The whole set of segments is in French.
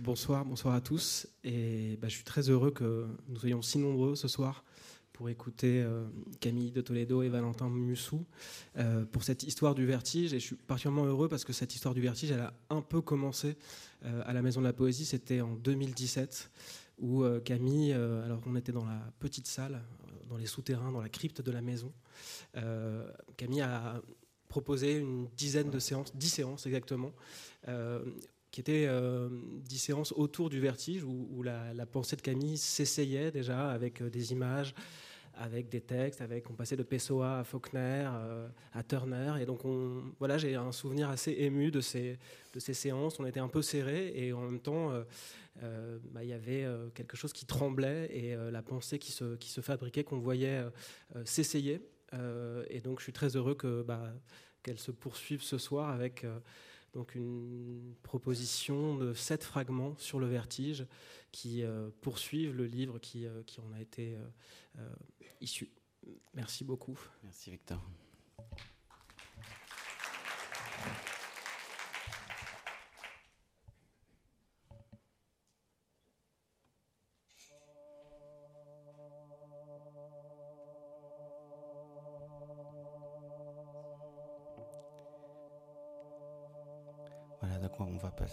bonsoir, bonsoir à tous. Et bah, je suis très heureux que nous soyons si nombreux ce soir pour écouter euh, Camille de Toledo et Valentin Mussou euh, pour cette histoire du vertige. Et je suis particulièrement heureux parce que cette histoire du vertige, elle a un peu commencé euh, à la Maison de la Poésie. C'était en 2017 où Camille, alors on était dans la petite salle, dans les souterrains, dans la crypte de la maison. Camille a proposé une dizaine de séances, dix séances exactement, qui étaient dix séances autour du vertige, où, la, pensée de Camille s'essayait déjà avec des images, avec des textes, avec on passait de Pessoa à Faulkner, euh, à Turner, et donc on, voilà, j'ai un souvenir assez ému de ces, de ces séances. On était un peu serrés et en même temps, euh, euh, bah, il y avait quelque chose qui tremblait et la pensée qui se, qui se fabriquait, qu'on voyait s'essayer. et donc je suis très heureux bah, qu'elle se poursuive ce soir avec donc une proposition de sept fragments sur le vertige qui euh, poursuivent le livre qui, euh, qui en a été euh, issu. Merci beaucoup. Merci Victor.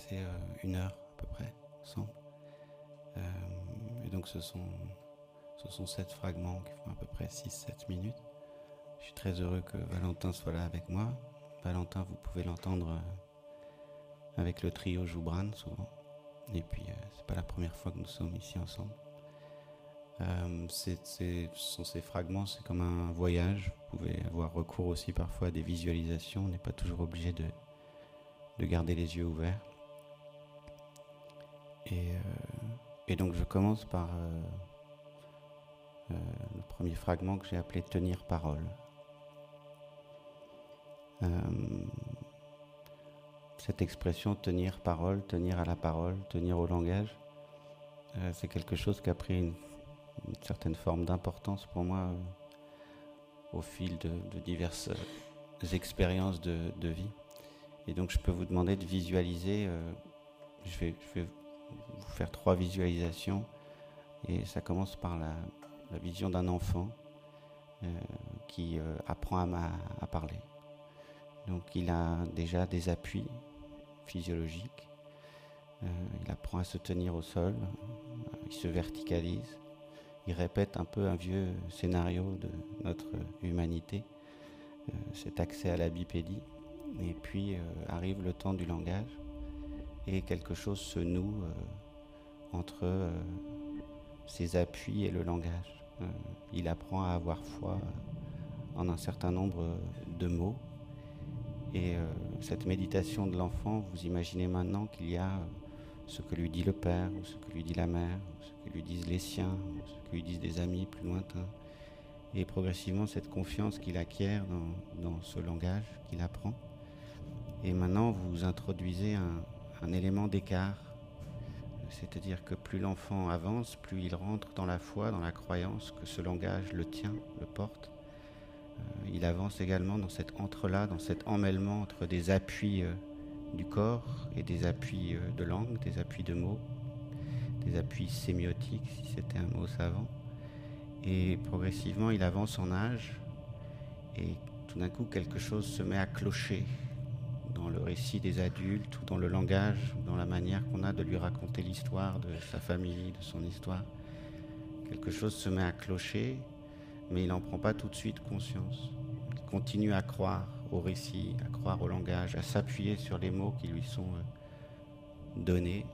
Passer une heure à peu près ensemble. Euh, et donc ce sont, ce sont sept fragments qui font à peu près 6-7 minutes. Je suis très heureux que Valentin soit là avec moi. Valentin, vous pouvez l'entendre euh, avec le trio Joubran souvent. Et puis, euh, c'est pas la première fois que nous sommes ici ensemble. ce sont ces fragments, c'est comme un voyage. Vous pouvez avoir recours aussi parfois à des visualisations. On n'est pas toujours obligé de, de garder les yeux ouverts. Et et donc je commence par euh, euh, le premier fragment que j'ai appelé Tenir parole. Euh, cette expression tenir parole, tenir à la parole, tenir au langage, c'est quelque chose qui a pris une, certaine forme d'importance pour moi au fil de, diverses expériences de, vie. Et donc je peux vous demander de visualiser, je vais vous faire trois visualisations. Et ça commence par la, vision d'un enfant euh, qui euh, apprend à, parler. Donc il a déjà des appuis physiologiques. Euh, il apprend à se tenir au sol. Il se verticalise. Il répète un peu un vieux scénario de notre humanité, cet accès à la bipédie. Et puis arrive le temps du langage et quelque chose se noue euh, entre euh, ses appuis et le langage. Euh, il apprend à avoir foi en un certain nombre de mots. Et cette méditation de l'enfant, vous imaginez maintenant qu'il y a ce que lui dit le père, ou ce que lui dit la mère, ou ce que lui disent les siens, ou ce que lui disent des amis plus lointains. Et progressivement, cette confiance qu'il acquiert dans, dans ce langage qu'il apprend. Et maintenant, vous introduisez un, un élément d'écart. C'est-à-dire que plus l'enfant avance, plus il rentre dans la foi, dans la croyance que ce langage le tient, le porte. Euh, il avance également dans cet entre-là, dans cet emmêlement entre des appuis euh, du corps et des appuis euh, de langue, des appuis de mots, des appuis sémiotiques, si c'était un mot savant. Et progressivement, il avance en âge et tout d'un coup, quelque chose se met à clocher dans le récit des adultes ou dans le langage, dans la manière qu'on a de lui raconter l'histoire de sa famille, de son histoire. Quelque chose se met à clocher, mais il n'en prend pas tout de suite conscience. Il continue à croire au récit, à croire au langage, à s'appuyer sur les mots qui lui sont euh, donnés.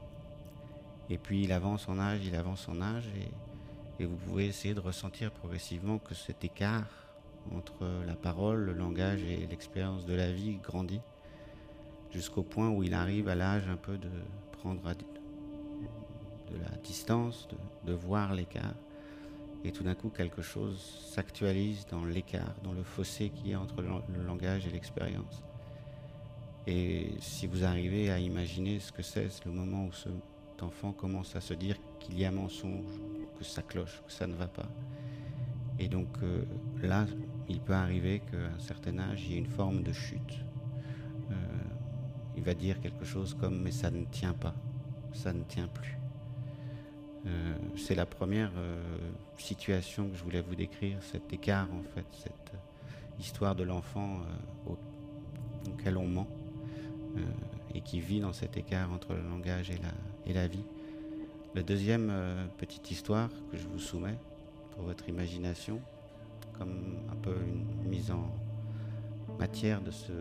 Et puis il avance en âge, il avance en âge, et, et vous pouvez essayer de ressentir progressivement que cet écart entre la parole, le langage et l'expérience de la vie grandit jusqu'au point où il arrive à l'âge un peu de prendre de la distance, de, voir l'écart. Et tout d'un coup, quelque chose s'actualise dans l'écart, dans le fossé qui est entre le, langage et l'expérience. Et si vous arrivez à imaginer ce que c'est, le moment où cet enfant commence à se dire qu'il y a mensonge, que ça cloche, que ça ne va pas. Et donc euh, là, il peut arriver qu'à un certain âge, il y ait une forme de chute va dire quelque chose comme mais ça ne tient pas. ça ne tient plus. Euh, c'est la première euh, situation que je voulais vous décrire, cet écart en fait, cette histoire de l'enfant auquel on ment et qui vit dans cet écart entre le langage et la, et la vie. La deuxième petite histoire que je vous soumets pour votre imagination, comme un peu une mise en matière de ce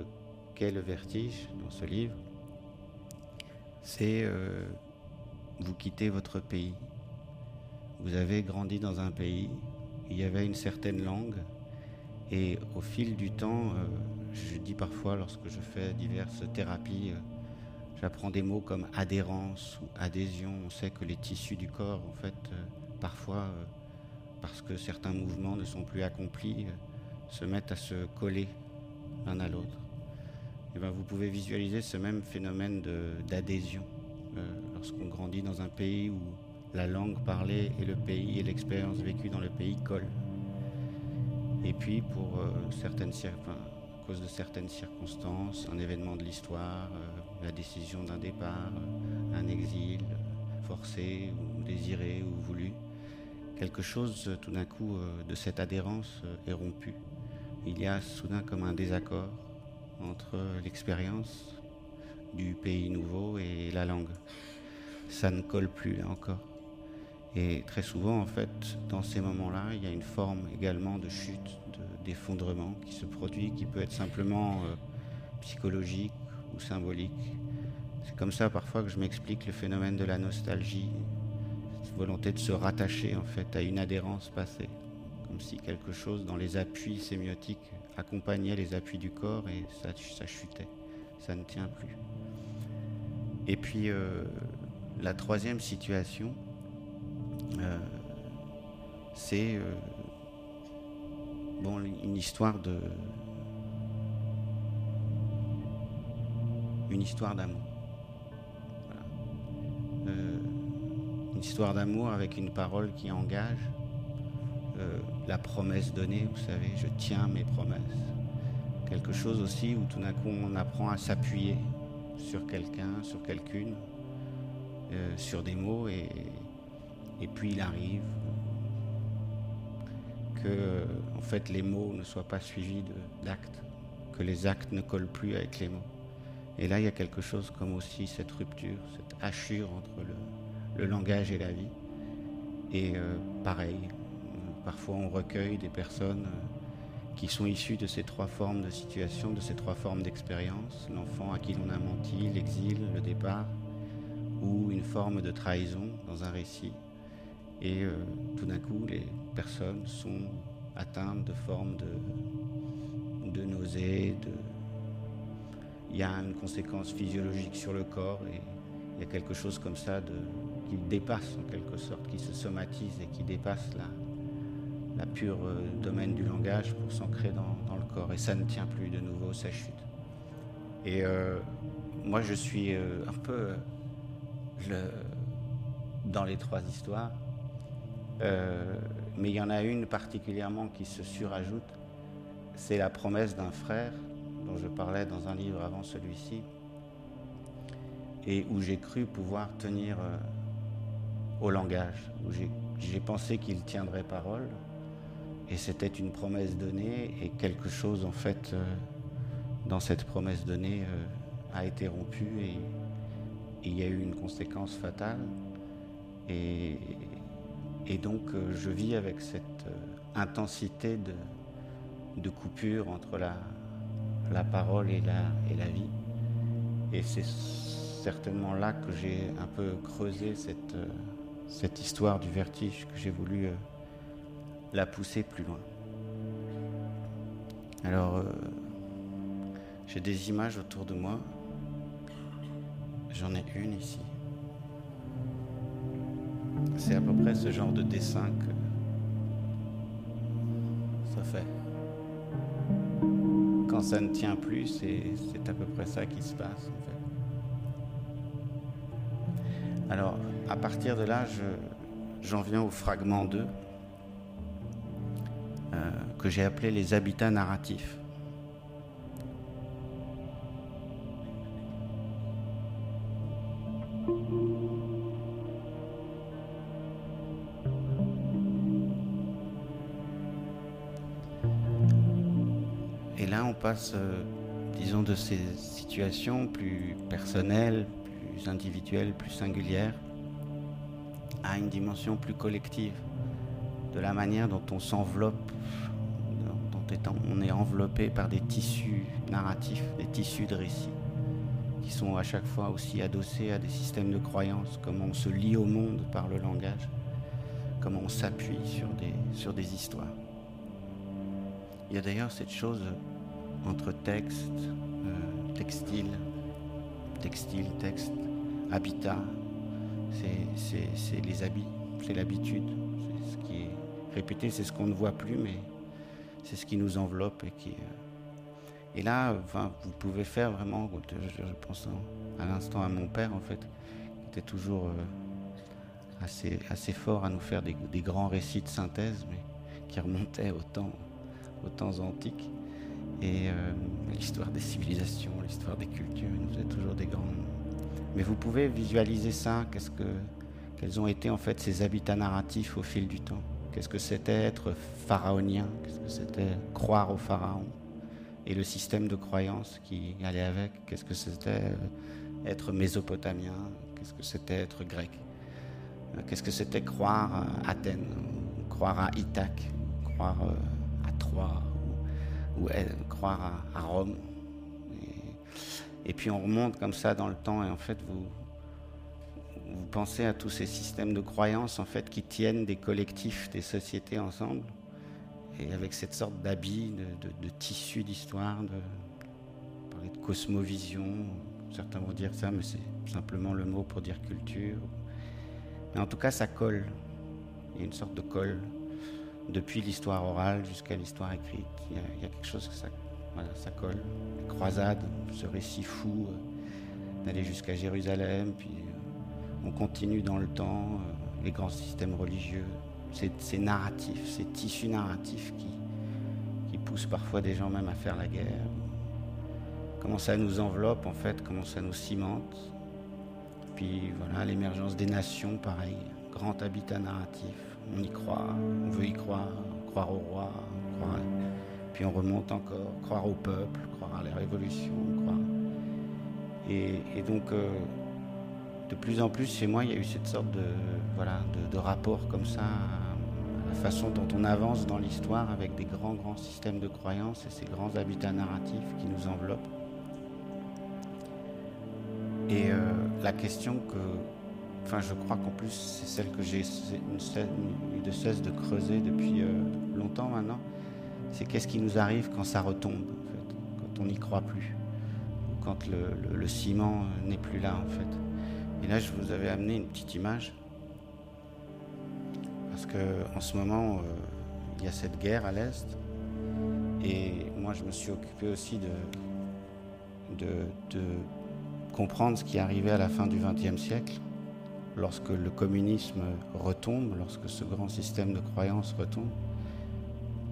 le vertige dans ce livre, c'est euh, vous quittez votre pays. Vous avez grandi dans un pays, il y avait une certaine langue, et au fil du temps, euh, je dis parfois lorsque je fais diverses thérapies, euh, j'apprends des mots comme adhérence ou adhésion. On sait que les tissus du corps, en fait, parfois, parce que certains mouvements ne sont plus accomplis, se mettent à se coller l'un à l'autre. Eh ben, vous pouvez visualiser ce même phénomène d'adhésion euh, lorsqu'on grandit dans un pays où la langue parlée et le pays et l'expérience vécue dans le pays collent. Et puis pour euh, certaines à cause de certaines circonstances, un événement de l'histoire, euh, la décision d'un départ, un exil forcé ou désiré ou voulu, quelque chose tout d'un coup de cette adhérence est rompu. Il y a soudain comme un désaccord entre l'expérience du pays nouveau et la langue. Ça ne colle plus là encore. Et très souvent, en fait, dans ces moments-là, il y a une forme également de chute, d'effondrement qui se produit, qui peut être simplement euh, psychologique ou symbolique. C'est comme ça parfois que je m'explique le phénomène de la nostalgie, cette volonté de se rattacher en fait à une adhérence passée, comme si quelque chose dans les appuis sémiotiques accompagnait les appuis du corps et ça, chutait, ça ne tient plus. Et puis euh, la troisième situation, euh, c'est euh, une histoire de une histoire d'amour. une histoire d'amour avec une parole qui engage, euh, la promesse donnée, vous savez, je tiens mes promesses. Quelque chose aussi où tout d'un coup on apprend à s'appuyer sur quelqu'un, sur quelqu'une, euh, sur des mots, et, puis il arrive que en fait les mots ne soient pas suivis d'actes, que les actes ne collent plus avec les mots. Et là il y a quelque chose comme aussi cette rupture, cette hachure entre le, langage et la vie. Et euh, pareil, Parfois, on recueille des personnes euh, qui sont issues de ces trois formes de situation, de ces trois formes d'expérience. L'enfant à qui l'on a menti, l'exil, le départ, ou une forme de trahison dans un récit. Et euh, tout d'un coup, les personnes sont atteintes de formes de, de nausées, il y a une conséquence physiologique sur le corps et il y a quelque chose comme ça qui dépasse en quelque sorte, qui se somatise et qui dépasse la, la pure euh, domaine du langage pour s'ancrer dans, le corps. Et ça ne tient plus de nouveau, ça chute. Et euh, moi, je suis euh, un peu dans les trois histoires. mais il y en a une particulièrement qui se surajoute. C'est la promesse d'un frère dont je parlais dans un livre avant celui-ci et où j'ai cru pouvoir tenir au langage, où j'ai pensé qu'il tiendrait parole, et c'était une promesse donnée et quelque chose en fait euh, dans cette promesse donnée euh, a été rompu et, il y a eu une conséquence fatale. Et, donc euh, je vis avec cette intensité de, coupure entre la, parole et la, vie. Et c'est certainement là que j'ai un peu creusé cette histoire du vertige que j'ai voulu la pousser plus loin. Alors, euh, j'ai des images autour de moi. J'en ai une ici. C'est à peu près ce genre de dessin que ça fait. Quand ça ne tient plus, c'est à peu près ça qui se passe en fait. Alors, à partir de là, j'en viens au fragment 2 que j'ai appelé les habitats narratifs. Et là, on passe, euh, disons, de ces situations plus personnelles, plus individuelles, plus singulières, à une dimension plus collective, de la manière dont on s'enveloppe on est enveloppé par des tissus narratifs, des tissus de récits, qui sont à chaque fois aussi adossés à des systèmes de croyances, comment on se lie au monde par le langage, comment on s'appuie sur des, sur des histoires. Il y a d'ailleurs cette chose entre texte, euh, textile, textile, texte, habitat, c'est les habits, c'est l'habitude, c'est ce qui est répété, c'est ce qu'on ne voit plus, mais c'est ce qui nous enveloppe et qui. Euh, et là, enfin, vous pouvez faire vraiment, je, pense à l'instant à mon père en fait, qui était toujours euh, assez, assez fort à nous faire des, grands récits de synthèse, mais qui remontaient au temps, aux temps antiques. Et euh, l'histoire des civilisations, l'histoire des cultures, il nous faisait toujours des grands. Mais vous pouvez visualiser ça, qu'est-ce que, quels ont été en fait ces habitats narratifs au fil du temps. Qu'est-ce que c'était être pharaonien? Qu'est-ce que c'était croire au pharaon? Et le système de croyance qui allait avec? Qu'est-ce que c'était euh, être mésopotamien? Qu'est-ce que c'était être grec? Euh, Qu'est-ce que c'était croire à Athènes? Croire à Ithaque? Croire euh, à Troie? Ou, croire à, Rome? Et puis on remonte comme ça dans le temps et en fait vous vous pensez à tous ces systèmes de croyances en fait qui tiennent des collectifs, des sociétés ensemble, et avec cette sorte d'habit, de, tissu d'histoire, de, parler de cosmovision. Certains vont dire ça, mais c'est simplement le mot pour dire culture. Mais en tout cas, ça colle. Il y a une sorte de colle depuis l'histoire orale jusqu'à l'histoire écrite. Il y, a, quelque chose que ça, ça colle. Les croisades, ce récit fou euh, d'aller jusqu'à Jérusalem, puis on continue dans le temps, euh, les grands systèmes religieux, ces, narratifs, ces tissus narratifs qui, poussent parfois des gens même à faire la guerre. Comment ça nous enveloppe en fait, comment ça nous cimente. Puis voilà, l'émergence des nations, pareil, grand habitat narratif. On y croit, on veut y croire, croire au roi, croire... puis on remonte encore, croire au peuple, croire à la révolution, croire. Et, donc euh, de plus en plus chez moi, il y a eu cette sorte de, voilà, de, rapport comme ça la façon dont on avance dans l'histoire avec des grands, grands systèmes de croyances et ces grands habitats narratifs qui nous enveloppent. Et euh, la question que, enfin, je crois qu'en plus, c'est celle que j'ai eu de cesse de creuser depuis euh, longtemps maintenant, c'est qu'est-ce qui nous arrive quand ça retombe, en fait, quand on n'y croit plus, quand le ciment n'est plus là, en fait. Et là, je vous avais amené une petite image. Parce qu'en ce moment, euh, il y a cette guerre à l'Est. Et moi, je me suis occupé aussi de, de, comprendre ce qui arrivait à la fin du XXe siècle, lorsque le communisme retombe, lorsque ce grand système de croyances retombe.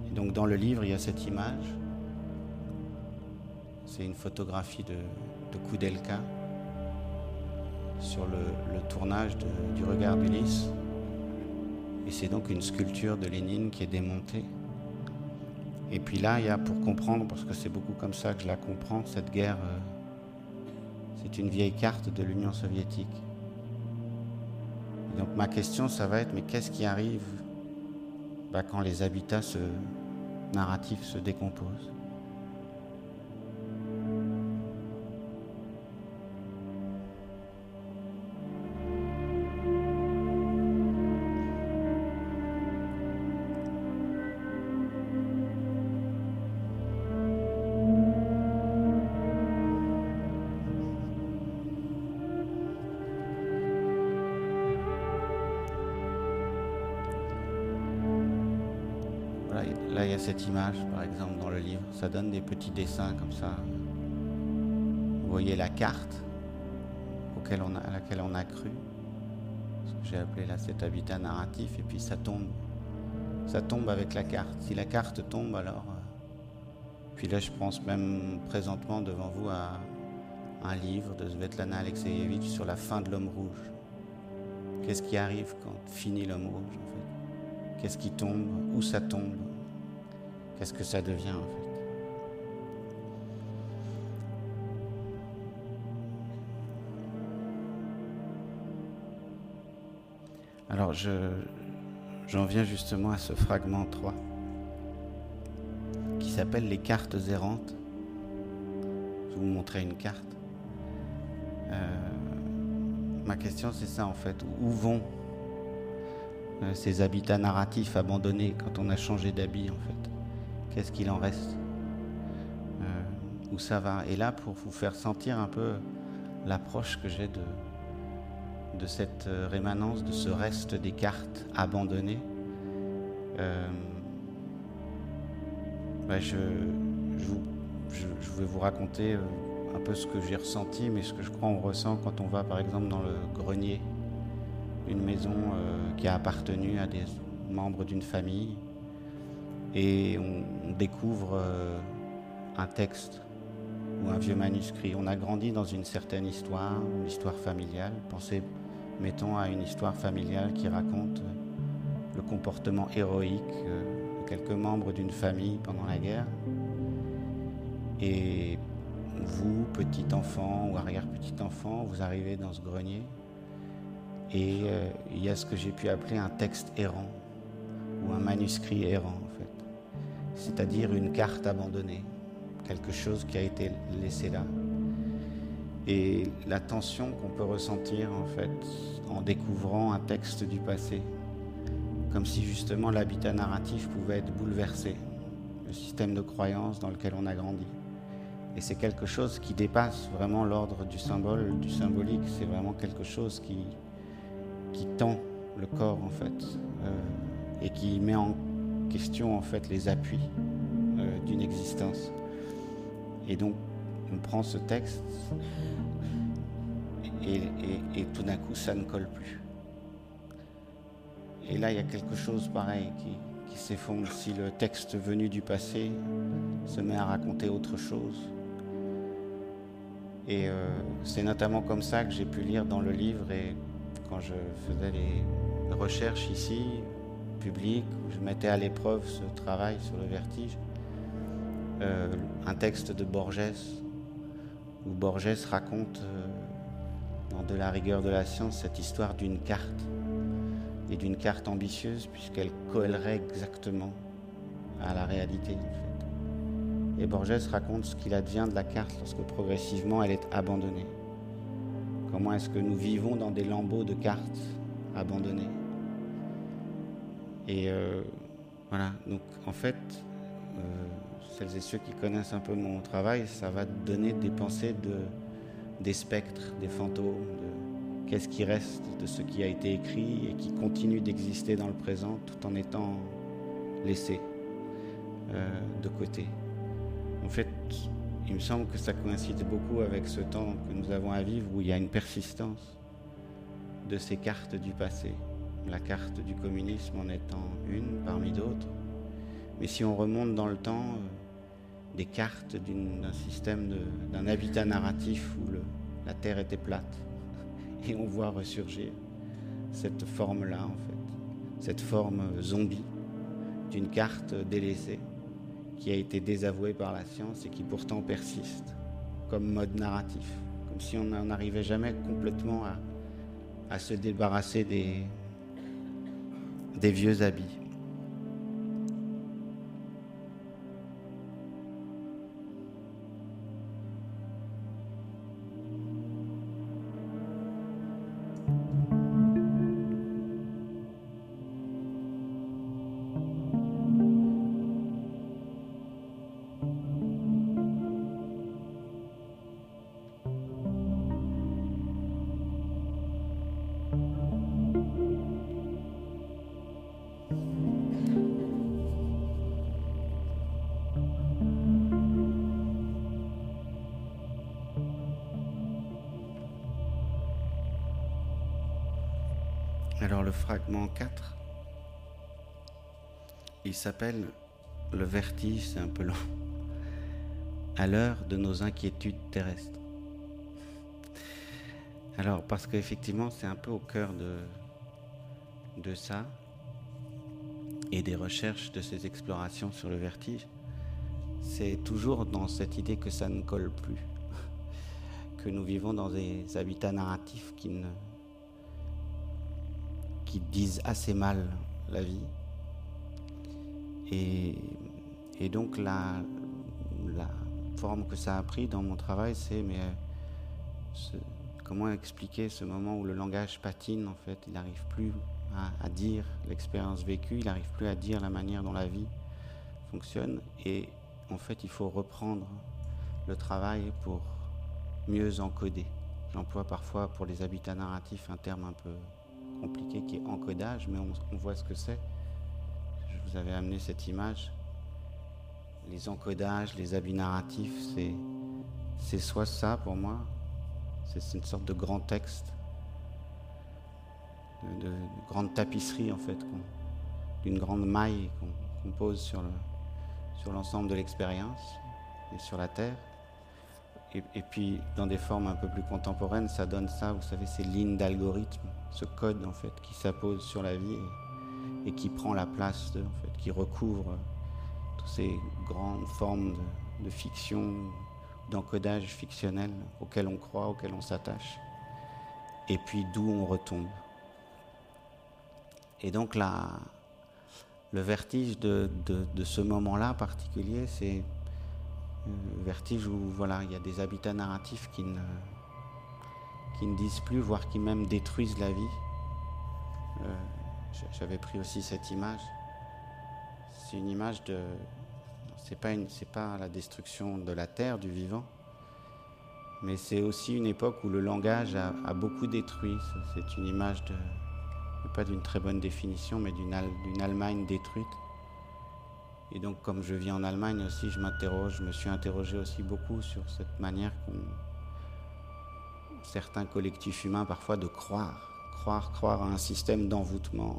Et donc, dans le livre, il y a cette image. C'est une photographie de, de Koudelka sur le, tournage du regard d'Ulysse. Et c'est donc une sculpture de Lénine qui est démontée. Et puis là, il y a pour comprendre, parce que c'est beaucoup comme ça que je la comprends, cette guerre, euh, c'est une vieille carte de l'Union soviétique. donc ma question, ça va être, mais qu'est-ce qui arrive bah, quand les habitats narratifs se décomposent? Ça donne des petits dessins comme ça. Vous voyez la carte auquel on a, à laquelle on a cru. Ce que j'ai appelé là cet habitat narratif. Et puis ça tombe. Ça tombe avec la carte. Si la carte tombe, alors. Euh, puis là, je pense même présentement devant vous à un livre de Svetlana Alexeyevich sur la fin de l'homme rouge. Qu'est-ce qui arrive quand finit l'homme rouge en fait? Qu'est-ce qui tombe? Où ça tombe? Qu'est-ce que ça devient en fait? Alors j'en viens justement à ce fragment 3 qui s'appelle les cartes errantes. Je vais vous montrer une carte. Euh, ma question c'est ça en fait. Où vont euh, ces habitats narratifs abandonnés quand on a changé d'habit en fait? Qu'est-ce qu'il en reste? Euh, Où ça va? Et là pour vous faire sentir un peu l'approche que j'ai de, de cette rémanence, de ce reste des cartes abandonnées. Bah, je, vais vous raconter un peu ce que j'ai ressenti, mais ce que je crois on ressent quand on va par exemple dans le grenier, une maison euh, qui a appartenu à des membres d'une famille, et on, découvre euh, un texte ou un vieux manuscrit. On a grandi dans une certaine histoire, une histoire familiale. Pensez, mettons, à une histoire familiale qui raconte le comportement héroïque euh, de quelques membres d'une famille pendant la guerre. Et vous, petit enfant ou arrière-petit enfant, vous arrivez dans ce grenier et euh, il y a ce que j'ai pu appeler un texte errant ou un manuscrit errant en fait, c'est-à-dire une carte abandonnée, quelque chose qui a été laissé là. Et la tension qu'on peut ressentir en fait en découvrant un texte du passé, comme si justement l'habitat narratif pouvait être bouleversé, le système de croyance dans lequel on a grandi. Et c'est quelque chose qui dépasse vraiment l'ordre du symbole, du symbolique. C'est vraiment quelque chose qui, qui tend le corps en fait euh, et qui met en question en fait les appuis euh, d'une existence. Et donc on prend ce texte et, tout d'un coup ça ne colle plus. Et là il y a quelque chose pareil qui, qui s'effondre si le texte venu du passé se met à raconter autre chose et euh, c'est notamment comme ça que j'ai pu lire dans le livre et quand je faisais les recherches ici, publiques, où je mettais à l'épreuve ce travail sur le vertige, euh, un texte de Borges, où Borges raconte euh, dans De la rigueur de la science cette histoire d'une carte, et d'une carte ambitieuse puisqu'elle coellerait exactement à la réalité. Et Borges raconte ce qu'il advient de la carte lorsque progressivement elle est abandonnée. Comment est-ce que nous vivons dans des lambeaux de cartes abandonnées Et euh, voilà, donc en fait, euh, celles et ceux qui connaissent un peu mon travail, ça va donner des pensées de, des spectres, des fantômes, de qu'est-ce qui reste de ce qui a été écrit et qui continue d'exister dans le présent tout en étant laissé euh, de côté. En fait, il me semble que ça coïncide beaucoup avec ce temps que nous avons à vivre où il y a une persistance de ces cartes du passé. La carte du communisme en étant une parmi d'autres. Mais si on remonte dans le temps, euh, des cartes d'un système, d'un habitat narratif où la Terre était plate, et on voit ressurgir cette forme-là, en fait, cette forme zombie d'une carte délaissée qui a été désavoué par la science et qui pourtant persiste comme mode narratif, comme si on n'arrivait jamais complètement à, se débarrasser des vieux habits. S'appelle Le vertige, c'est un peu long, à l'heure de nos inquiétudes terrestres. Alors parce qu'effectivement c'est un peu au cœur de, de ça et des recherches de ces explorations sur le vertige, c'est toujours dans cette idée que ça ne colle plus, que nous vivons dans des habitats narratifs qui qui disent assez mal la vie. Et, donc la, forme que ça a pris dans mon travail, c'est mais ce, comment expliquer ce moment où le langage patine en fait, il n'arrive plus à, dire l'expérience vécue, il n'arrive plus à dire la manière dont la vie fonctionne et en fait il faut reprendre le travail pour mieux encoder. J'emploie parfois pour les habitats narratifs un terme un peu compliqué qui est encodage, mais on voit ce que c'est. Vous avais amené cette image. Les encodages, les habits narratifs, c'est, soit ça pour moi, c'est une sorte de grand texte, de, de grande tapisserie en fait, d'une grande maille qu'on pose sur, le, sur l'ensemble de l'expérience et sur la Terre. Et, puis dans des formes un peu plus contemporaines, ça donne ça, vous savez, ces lignes d'algorithme, ce code en fait qui s'appose sur la vie et, qui prend la place, en fait, qui recouvre toutes ces grandes formes de, fiction, d'encodage fictionnel auquel on croit, auquel on s'attache, et puis d'où on retombe. Et donc le vertige de, ce moment-là particulier, c'est le vertige où voilà, il y a des habitats narratifs qui ne, qui ne disent plus, voire qui même détruisent la vie. Euh, J'avais pris aussi cette image. C'est une image de, c'est pas une, pas la destruction de la terre, du vivant, mais c'est aussi une époque où le langage a, beaucoup détruit. C'est une image de, pas d'une très bonne définition, mais d'une, d'une Allemagne détruite. Et donc, comme je vis en Allemagne aussi, je m'interroge, je me suis interrogé aussi beaucoup sur cette manière qu'ont certains collectifs humains parfois de croire, croire, croire à un système d'envoûtement,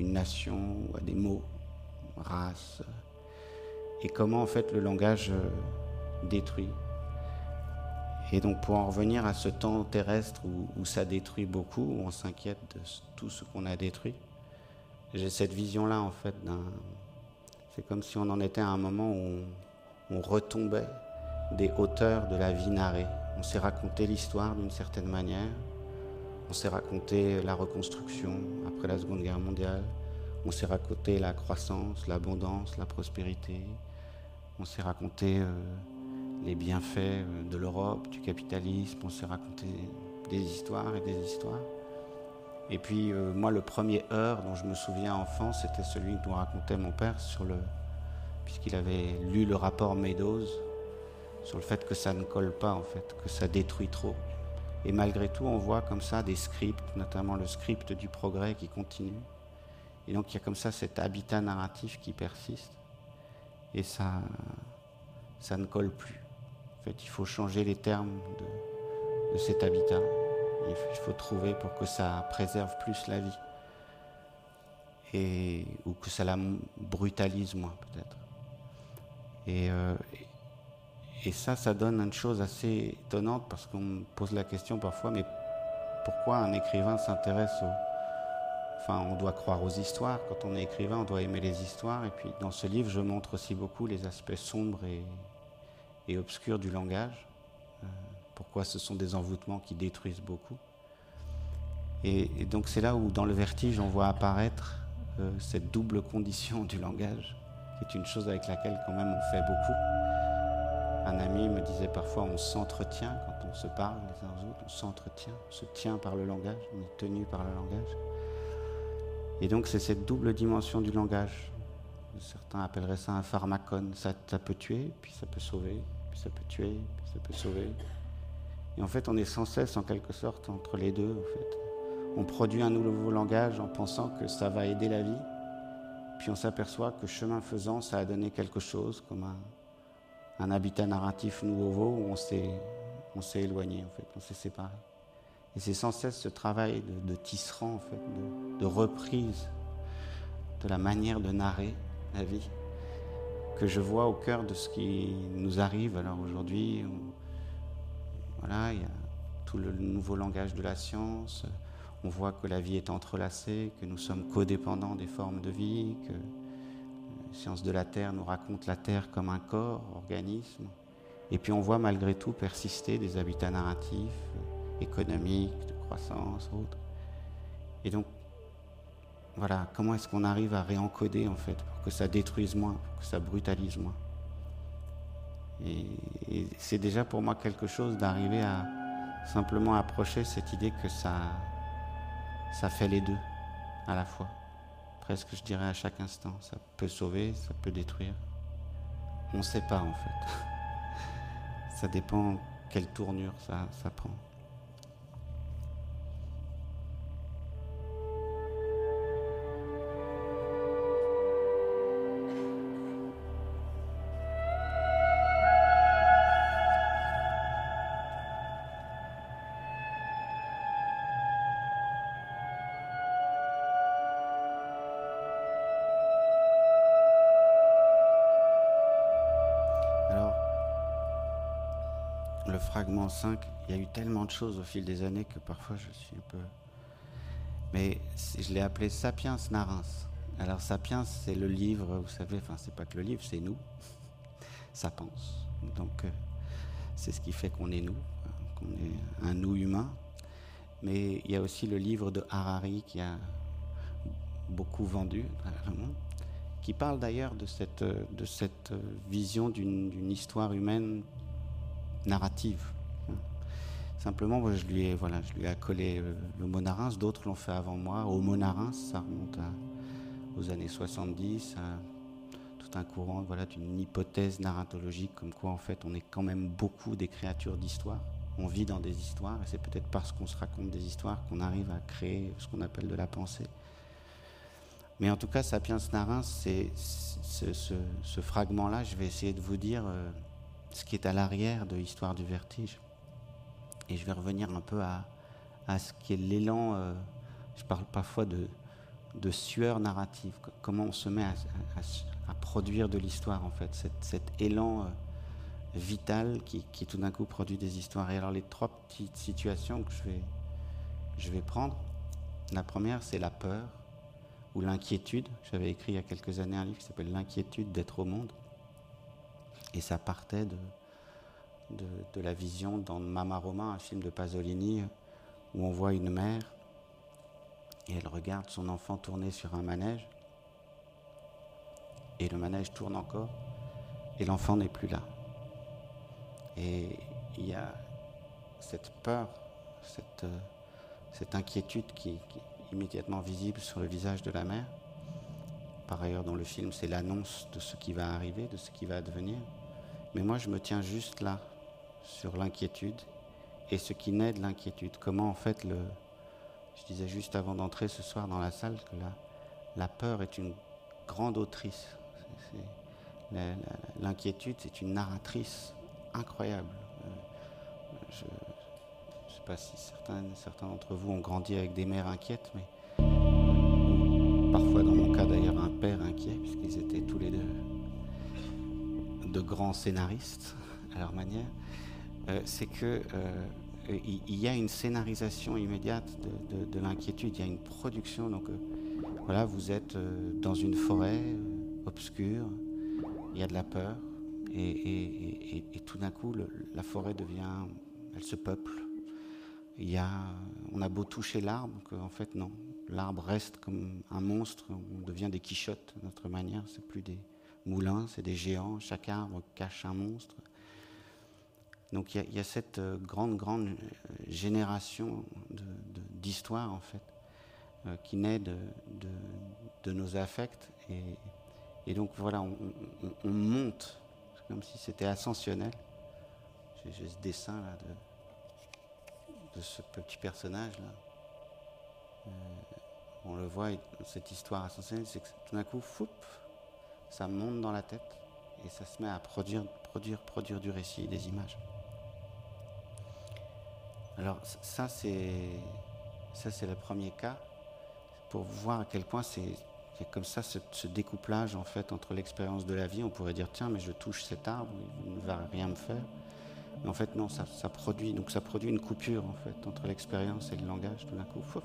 une nation, à des mots, race, et comment en fait le langage détruit. Et donc pour en revenir à ce temps terrestre où, où ça détruit beaucoup, où on s'inquiète de tout ce qu'on a détruit, j'ai cette vision-là en fait d'un... C'est comme si on en était à un moment où on retombait des hauteurs de la vie narrée. On s'est raconté l'histoire d'une certaine manière, on s'est raconté la reconstruction après la Seconde Guerre mondiale, on s'est raconté la croissance, l'abondance, la prospérité, on s'est raconté euh, les bienfaits de l'Europe, du capitalisme, on s'est raconté des histoires et des histoires. Et puis euh, moi, le premier heure dont je me souviens enfant, c'était celui que nous racontait mon père sur le, puisqu'il avait lu le rapport Meadows sur le fait que ça ne colle pas en fait, que ça détruit trop. Et malgré tout, on voit comme ça des scripts, notamment le script du progrès qui continue. Et donc il y a comme ça cet habitat narratif qui persiste. Et ça, ça ne colle plus. En fait, il faut changer les termes de, cet habitat. Il faut trouver pour que ça préserve plus la vie. Et, ou que ça la brutalise moins, peut-être. Et, euh, et ça, ça donne une chose assez étonnante parce qu'on me pose la question parfois, mais pourquoi un écrivain s'intéresse au... Enfin, on doit croire aux histoires. Quand on est écrivain, on doit aimer les histoires. Et puis, dans ce livre, je montre aussi beaucoup les aspects sombres et, obscurs du langage. Euh, pourquoi ce sont des envoûtements qui détruisent beaucoup. Et, et donc, c'est là où, dans le vertige, on voit apparaître euh, cette double condition du langage, qui est une chose avec laquelle, quand même, on fait beaucoup. Un ami me disait parfois on s'entretient quand on se parle les uns aux autres, on s'entretient, on se tient par le langage, on est tenu par le langage. Et donc c'est cette double dimension du langage. Certains appelleraient ça un pharmacone. Ça, peut tuer, puis ça peut sauver, puis ça peut tuer, puis ça peut sauver. Et en fait on est sans cesse en quelque sorte entre les deux. En fait. On produit un nouveau langage en pensant que ça va aider la vie, puis on s'aperçoit que chemin faisant ça a donné quelque chose comme un un habitat narratif nouveau où on s'est, éloigné, en fait, on s'est séparé. Et c'est sans cesse ce travail de, tisserand, en fait, de, de, reprise de la manière de narrer la vie que je vois au cœur de ce qui nous arrive. Alors aujourd'hui, voilà, il y a tout le nouveau langage de la science. On voit que la vie est entrelacée, que nous sommes codépendants des formes de vie, que Science de la Terre nous raconte la Terre comme un corps, organisme. Et puis on voit malgré tout persister des habitats narratifs, économiques, de croissance, autres. Et donc, voilà, comment est-ce qu'on arrive à réencoder en fait pour que ça détruise moins, pour que ça brutalise moins? Et, c'est déjà pour moi quelque chose d'arriver à simplement approcher cette idée que ça, ça fait les deux à la fois. Presque, je dirais, à chaque instant. Ça peut sauver, ça peut détruire. On ne sait pas en fait. ça dépend quelle tournure ça prend. Fragment 5, il y a eu tellement de choses au fil des années que parfois je suis un peu. Mais je l'ai appelé Sapiens Narins. Alors Sapiens, c'est le livre, vous savez, enfin c'est pas que le livre, c'est nous. Ça pense. Donc euh, c'est ce qui fait qu'on est nous, qu'on est un nous humain. Mais il y a aussi le livre de Harari qui a beaucoup vendu qui parle d'ailleurs de cette, de cette vision d'une histoire humaine narrative. Simplement, je lui ai, voilà, je lui ai accolé euh, le, narins. D'autres l'ont fait avant moi. Homo narins, ça remonte aux années 70, à tout un courant voilà, d'une hypothèse narratologique, comme quoi en fait on est quand même beaucoup des créatures d'histoire. On vit dans des histoires, et c'est peut-être parce qu'on se raconte des histoires qu'on arrive à créer ce qu'on appelle de la pensée. Mais en tout cas, Sapiens Narins, c'est ce, fragment-là, je vais essayer de vous dire. Euh, ce qui est à l'arrière de l'histoire du vertige. Et je vais revenir un peu à, ce qui est l'élan, euh, je parle parfois de, sueur narrative, comment on se met à, produire de l'histoire en fait, cet, élan euh, vital qui, qui, tout d'un coup produit des histoires. Et alors les trois petites situations que je vais, je vais prendre, la première c'est la peur ou l'inquiétude. J'avais écrit il y a quelques années un livre qui s'appelle L'inquiétude d'être au monde. Et ça partait de, de, la vision dans Mama Roma, un film de Pasolini, où on voit une mère et elle regarde son enfant tourner sur un manège. Et le manège tourne encore et l'enfant n'est plus là. Et il y a cette peur, cette, cette inquiétude qui, qui, est immédiatement visible sur le visage de la mère. Par ailleurs, dans le film, c'est l'annonce de ce qui va arriver, de ce qui va advenir. Mais moi, je me tiens juste là, sur l'inquiétude et ce qui naît de l'inquiétude. Comment, en fait, le. Je disais juste avant d'entrer ce soir dans la salle que la, la peur est une grande autrice. L'inquiétude, c'est une narratrice incroyable. Euh, je ne sais pas si certains, certains d'entre vous ont grandi avec des mères inquiètes, mais parfois dans mon cas d'ailleurs un père inquiet, puisqu'ils étaient de grands scénaristes à leur manière, euh, c'est que euh, il y a une scénarisation immédiate de, l'inquiétude, il y a une production. Donc euh, voilà, vous êtes dans une forêt obscure, il y a de la peur, et, tout d'un coup, la forêt devient, elle se peuple. Il y a, on a beau toucher l'arbre, qu'en fait non, l'arbre reste comme un monstre, on devient des quichottes de notre manière, c'est plus des, moulins, c'est des géants, chaque arbre cache un monstre. Donc il y, a cette euh, grande, grande euh, génération d'histoires, en fait, euh, qui naît de, nos affects. Et, donc voilà, on, monte, comme si c'était ascensionnel. J'ai ce dessin là de, ce petit personnage là. on le voit, cette histoire ascensionnelle, c'est que tout d'un coup, foup, ça monte dans la tête et ça se met à produire, produire, produire du récit, des images. Alors ça c'est ça c'est le premier cas pour voir à quel point c'est comme ça ce, découplage en fait entre l'expérience de la vie. On pourrait dire tiens mais je touche cet arbre, il ne va rien me faire. Mais en fait non, ça, produit donc ça produit une coupure en fait entre l'expérience et le langage tout d'un coup. Euh,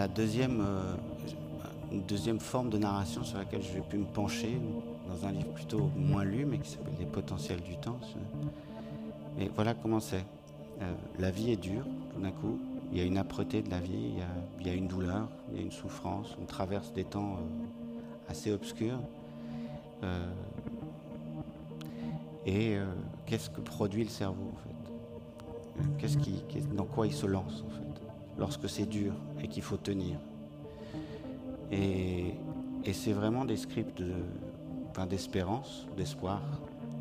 la, deuxième, euh, deuxième forme de narration sur laquelle je vais pu me pencher, dans un livre plutôt moins lu, mais qui s'appelle Les potentiels du temps. Et voilà comment c'est. Euh, la vie est dure, tout d'un coup. il y a une âpreté de la vie, il y a, une douleur, il y a une souffrance, on traverse des temps assez obscurs. et qu'est-ce que produit le cerveau en fait? Qu'est-ce qui, Dans quoi il se lance en fait? Lorsque c'est dur et qu'il faut tenir. Et, c'est vraiment des scripts d'espérance, d'espoir.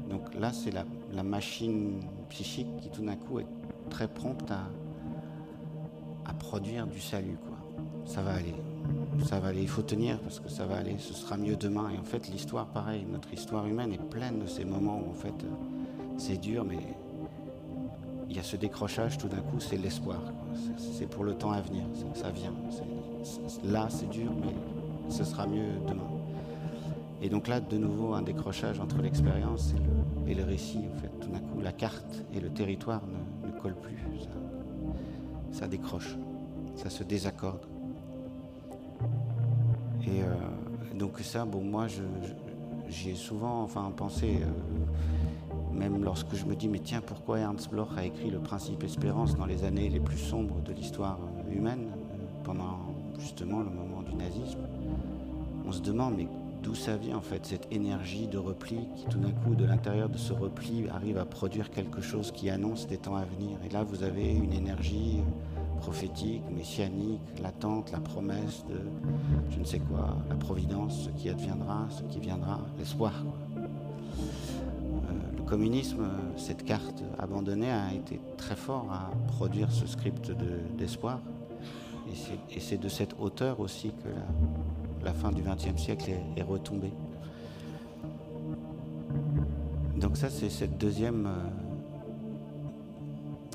Donc là, c'est la, machine psychique qui tout d'un coup est très prompte à, produire du salut. Quoi. Ça va aller, ça va aller, il faut tenir parce que ça va aller, ce sera mieux demain. Et en fait, l'histoire, pareil, notre histoire humaine est pleine de ces moments où en fait c'est dur, mais y ce décrochage tout d'un coup, c'est l'espoir. C'est pour le temps à venir, ça vient. Là, c'est dur, mais ce sera mieux demain. Et donc là, de nouveau, un décrochage entre l'expérience et le, récit. En fait, tout d'un coup, la carte et le territoire ne, collent plus. Ça, décroche, ça se désaccorde. Et euh, donc ça, bon, moi, j'y ai souvent, enfin, pensé. Euh, même lorsque je me dis, mais tiens, pourquoi Ernst Bloch a écrit Le Principe Espérance dans les années les plus sombres de l'histoire humaine, euh, pendant justement le moment du nazisme on se demande mais d'où ça vient en fait cette énergie de repli qui tout d'un coup de l'intérieur de ce repli arrive à produire quelque chose qui annonce des temps à venir. Et là vous avez une énergie prophétique, messianique, latente, la promesse de je ne sais quoi, la providence, ce qui adviendra, ce qui viendra, l'espoir. Euh, communisme, cette carte abandonnée, a été très fort à produire ce script d'espoir. et c'est de cette hauteur aussi que la, fin du XXe siècle est, retombée. Donc ça, c'est cette deuxième euh,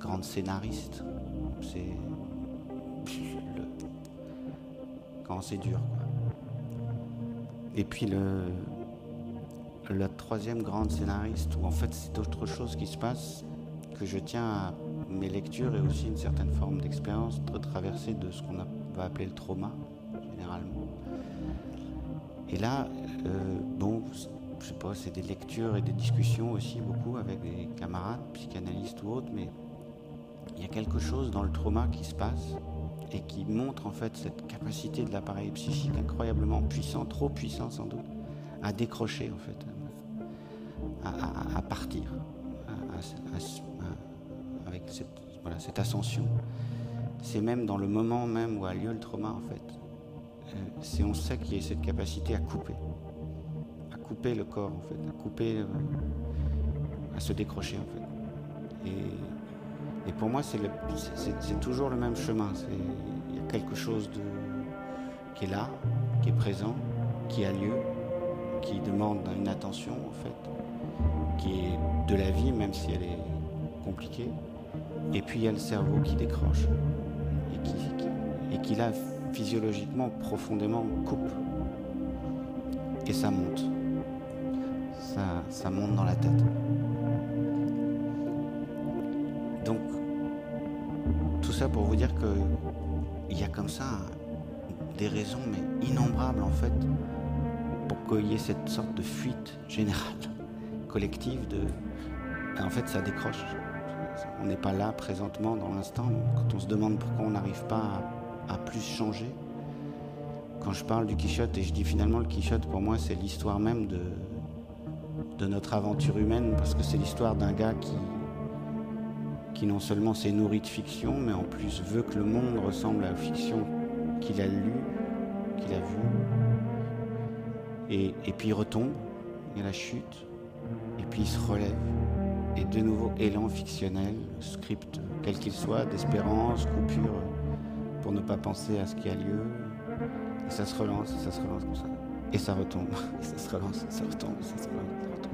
grande scénariste. C'est quand c'est dur. Et puis le, la troisième grande scénariste, où en fait c'est autre chose qui se passe, que je tiens à mes lectures et aussi une certaine forme d'expérience de traverser de ce qu'on va appeler le trauma, généralement. Et là, euh, bon, je sais pas, c'est des lectures et des discussions aussi beaucoup avec des camarades, psychanalystes ou autres, mais il y a quelque chose dans le trauma qui se passe et qui montre en fait cette capacité de l'appareil psychique incroyablement puissant, trop puissant sans doute, à décrocher en fait, à, partir avec cette, voilà, cette ascension. C'est même dans le moment même où a lieu le trauma en fait c'est on sait qu'il y a cette capacité à couper, à couper le corps en fait, à couper, euh, à se décrocher en fait. Et, pour moi, c'est toujours le même chemin. Il y a quelque chose de, qui est là, qui est présent, qui a lieu, qui demande une attention en fait, qui est de la vie même si elle est compliquée. Et puis il y a le cerveau qui décroche et qui, là physiologiquement, profondément, coupe. Et ça monte. Ça, ça monte dans la tête. Donc, tout ça pour vous dire que il y a comme ça des raisons, mais innombrables en fait, pour qu'il y ait cette sorte de fuite générale, collective de. En fait, ça décroche. On n'est pas là présentement dans l'instant. Quand on se demande pourquoi on n'arrive pas à plus changé. Quand je parle du Quichotte, et je dis finalement le Quichotte, pour moi, c'est l'histoire même de, de notre aventure humaine, parce que c'est l'histoire d'un gars qui, qui non seulement s'est nourri de fiction, mais en plus veut que le monde ressemble à la fiction qu'il a lue, qu'il a vue. Et, et puis il retombe, il y a la chute, et puis il se relève. Et de nouveau, élan fictionnel, script, quel qu'il soit, d'espérance, coupure pour ne pas penser à ce qui a lieu. Et ça se relance, et ça se relance comme ça. Et ça retombe, et ça se relance, et ça retombe, et ça se relance, et ça retombe.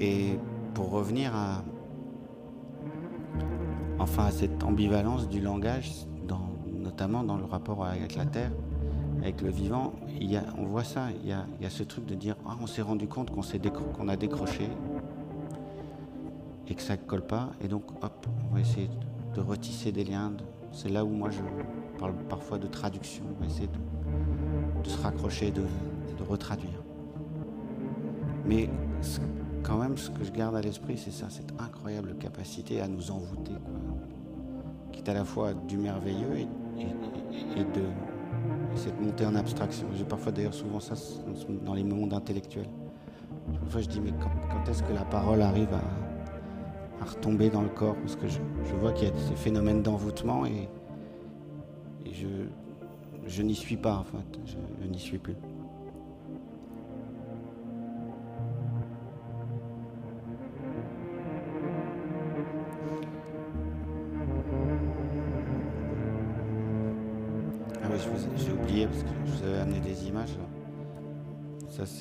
Et pour revenir à, enfin, à cette ambivalence du langage, dans, notamment dans le rapport avec la Terre, avec le vivant, on voit ça, il y a, ce truc de dire ah, on s'est rendu compte qu'on, qu'on a décroché et que ça ne colle pas, et donc hop, on va essayer de de retisser des liens. C'est là où moi je parle parfois de traduction, essayer de, se raccrocher, de, retraduire. Mais quand même, ce que je garde à l'esprit, c'est ça, cette incroyable capacité à nous envoûter. est à la fois du merveilleux et, de cette montée en abstraction. J'ai parfois d'ailleurs souvent ça dans les moments intellectuels. Parfois je dis mais quand, est-ce que la parole arrive à, retomber dans le corps? Parce que je, vois qu'il y a ces phénomènes d'envoûtement et, je, je n'y suis pas en fait, je n'y suis plus.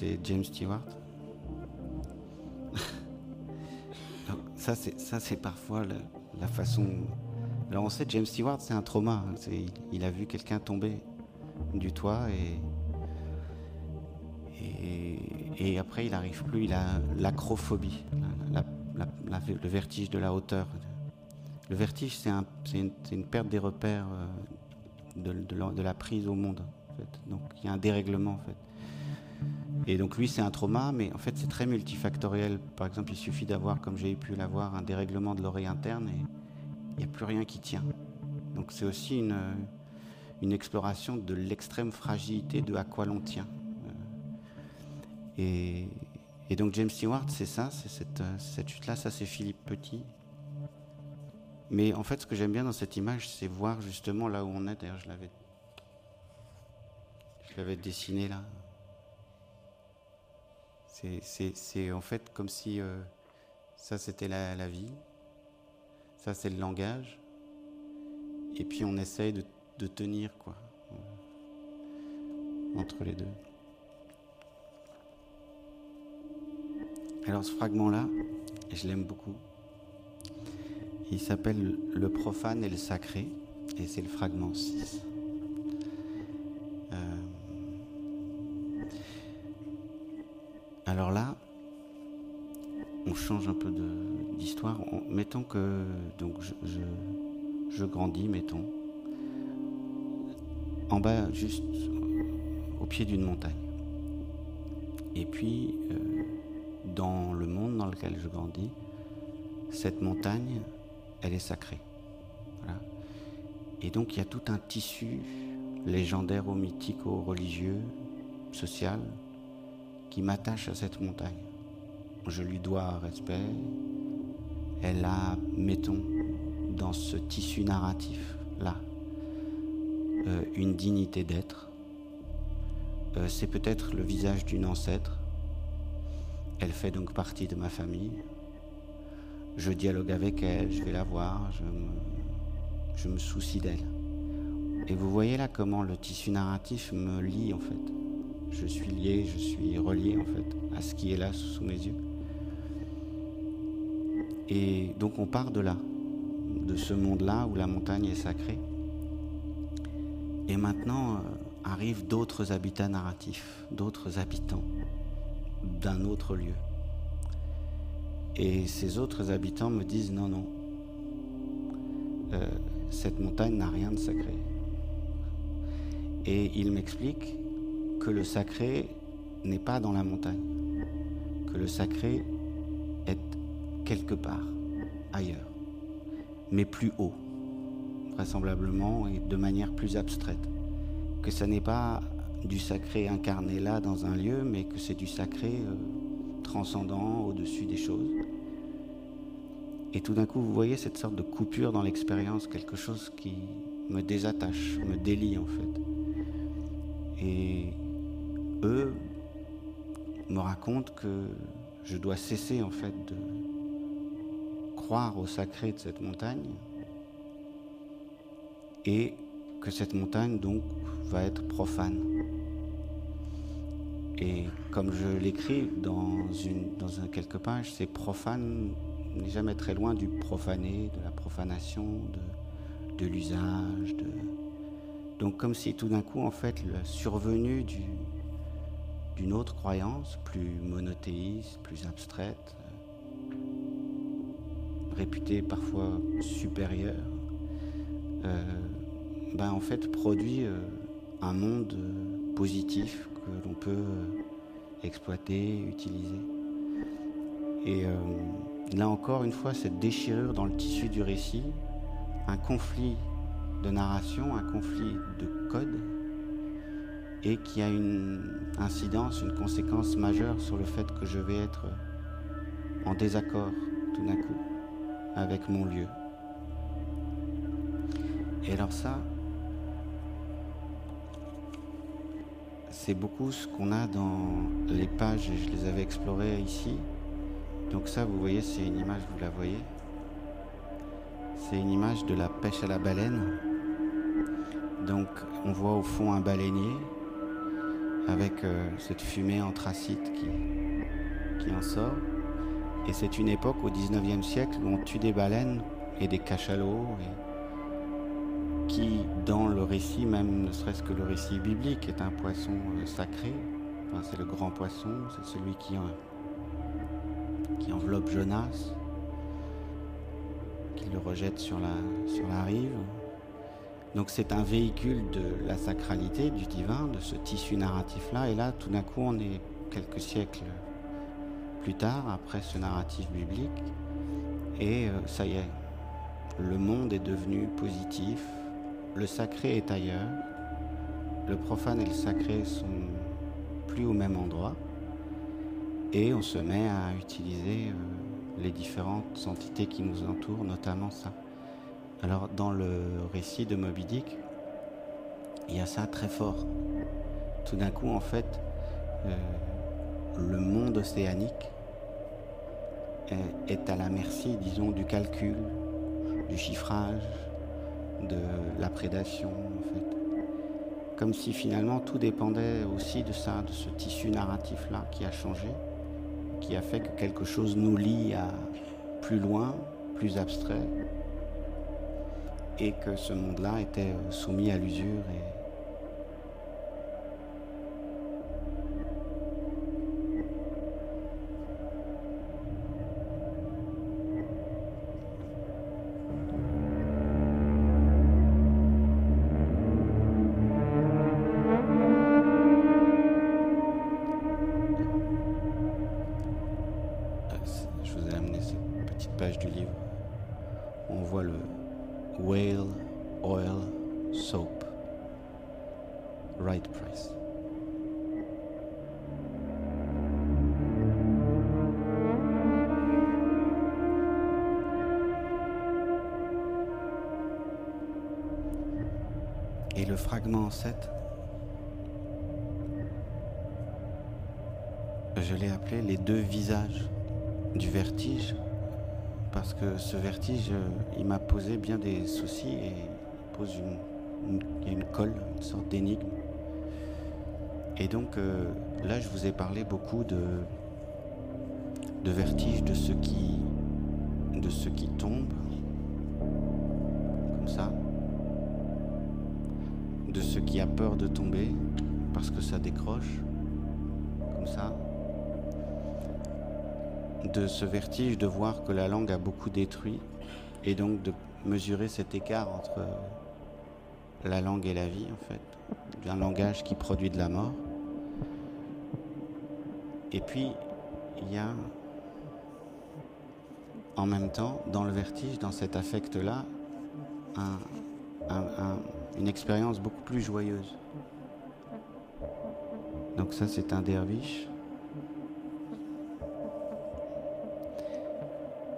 C'est James Stewart. ça, c'est, ça, c'est parfois la, façon. Alors, on sait, James Stewart, c'est un trauma. Hein. il, a vu quelqu'un tomber du toit et. Et, après, il n'arrive plus. Il a l'acrophobie, le vertige de la hauteur. Le vertige, c'est, une, une, perte des repères euh, de, la, prise au monde. Donc il y a un dérèglement en fait. Et donc lui c'est un trauma, mais en fait c'est très multifactoriel. Par exemple, il suffit d'avoir, comme j'ai pu l'avoir, un dérèglement de l'oreille interne et il n'y a plus rien qui tient. Donc c'est aussi une, exploration de l'extrême fragilité de à quoi l'on tient. Et, et, donc James Stewart, c'est ça, c'est cette, cette chute-là, ça c'est Philippe Petit. Mais en fait, ce que j'aime bien dans cette image, c'est voir justement là où on est. D'ailleurs, je l'avais, je l'avais dessiné là. C'est, en fait comme si euh, ça c'était la, vie, ça c'est le langage, et puis on essaye de, tenir quoi entre les deux. Alors ce fragment là, je l'aime beaucoup. Il s'appelle Le profane et le sacré, et c'est le fragment 6. Change un peu d'histoire. Mettons que donc je, grandis, mettons, en bas, juste au pied d'une montagne. Et puis, euh, dans le monde dans lequel je grandis, cette montagne, elle est sacrée. Et donc il y a tout un tissu légendaire ou religieux, social, qui m'attache à cette montagne. Je lui dois respect. Elle a, mettons, dans ce tissu narratif-là, euh, une dignité d'être. Euh, c'est peut-être le visage d'une ancêtre. Elle fait donc partie de ma famille je dialogue avec elle, je vais la voir, je me, soucie d'elle. Et vous voyez là comment le tissu narratif me lie en fait. Je suis lié, je suis relié en fait à ce qui est là sous mes yeux. Et donc on part de là, de ce monde-là où la montagne est sacrée. Et maintenant euh, arrivent d'autres habitats narratifs, d'autres habitants d'un autre lieu. Et ces autres habitants me disent non, non, euh, cette montagne n'a rien de sacré. Et ils m'expliquent que le sacré n'est pas dans la montagne, que le sacré quelque part ailleurs, mais plus haut, vraisemblablement, et de manière plus abstraite. Que ce n'est pas du sacré incarné là dans un lieu, mais que c'est du sacré euh, transcendant au-dessus des choses. Et tout d'un coup, vous voyez cette sorte de coupure dans l'expérience, quelque chose qui me désattache, me délie en fait. Et eux me racontent que je dois cesser en fait de croire au sacré de cette montagne et que cette montagne donc va être profane. Et comme je l'écris dans, quelques pages, c'est profane n'est jamais très loin du profané, de la profanation, de, l'usage. Donc comme si tout d'un coup, en fait, la survenue d'une autre croyance, plus monothéiste, plus abstraite, réputée parfois supérieure, euh, ben, en fait produit euh, un monde positif que l'on peut euh, exploiter, utiliser. Et là encore une fois, cette déchirure dans le tissu du récit un conflit de narration, un conflit de code, et qui a une incidence, une conséquence majeure sur le fait que je vais être en désaccord tout d'un coup avec mon lieu. Et alors ça, c'est beaucoup ce qu'on a dans les pages, je les avais explorées ici. Donc ça, vous voyez, c'est une image, vous la voyez. C'est une image de la pêche à la baleine. Donc on voit au fond un baleinier avec euh, cette fumée anthracite qui, qui en sort. Et c'est une époque au 19e siècle où on tue des baleines et des cachalots. Et qui, dans le récit, même ne serait-ce que le récit biblique, est un poisson euh, sacré. c'est le grand poisson, c'est celui qui, qui enveloppe Jonas, qui le rejette sur la, sur la rive. Donc c'est un véhicule de la sacralité, du divin, de ce tissu narratif-là. Et là, tout d'un coup, on est quelques siècles plus tard, après ce narratif biblique. Et euh, ça y est, le monde est devenu positif, le sacré est ailleurs, le profane et le sacré sont plus au même endroit, et on se met à utiliser euh, les différentes entités qui nous entourent, notamment ça. Alors dans le récit de Moby Dick, il y a ça très fort. Tout d'un coup, en fait, euh, le monde océanique est à la merci, disons, du calcul, du chiffrage, de la prédation, en fait. Comme si finalement tout dépendait aussi de ça, de ce tissu narratif-là qui a changé, qui a fait que quelque chose nous lie à plus loin, plus abstrait, et que ce monde-là était soumis à l'usure et posé bien des soucis et il pose une, une colle, une sorte d'énigme. Et donc euh, là, je vous ai parlé beaucoup de, de vertige, de ce qui, de ce qui tombe, comme ça, de ce qui a peur de tomber parce que ça décroche, comme ça, de ce vertige de voir que la langue a beaucoup détruit et donc de mesurer cet écart entre la langue et la vie en fait, d'un langage qui produit de la mort. Et puis il y a en même temps dans le vertige, dans cet affect-là, un, une expérience beaucoup plus joyeuse. Donc ça c'est un derviche.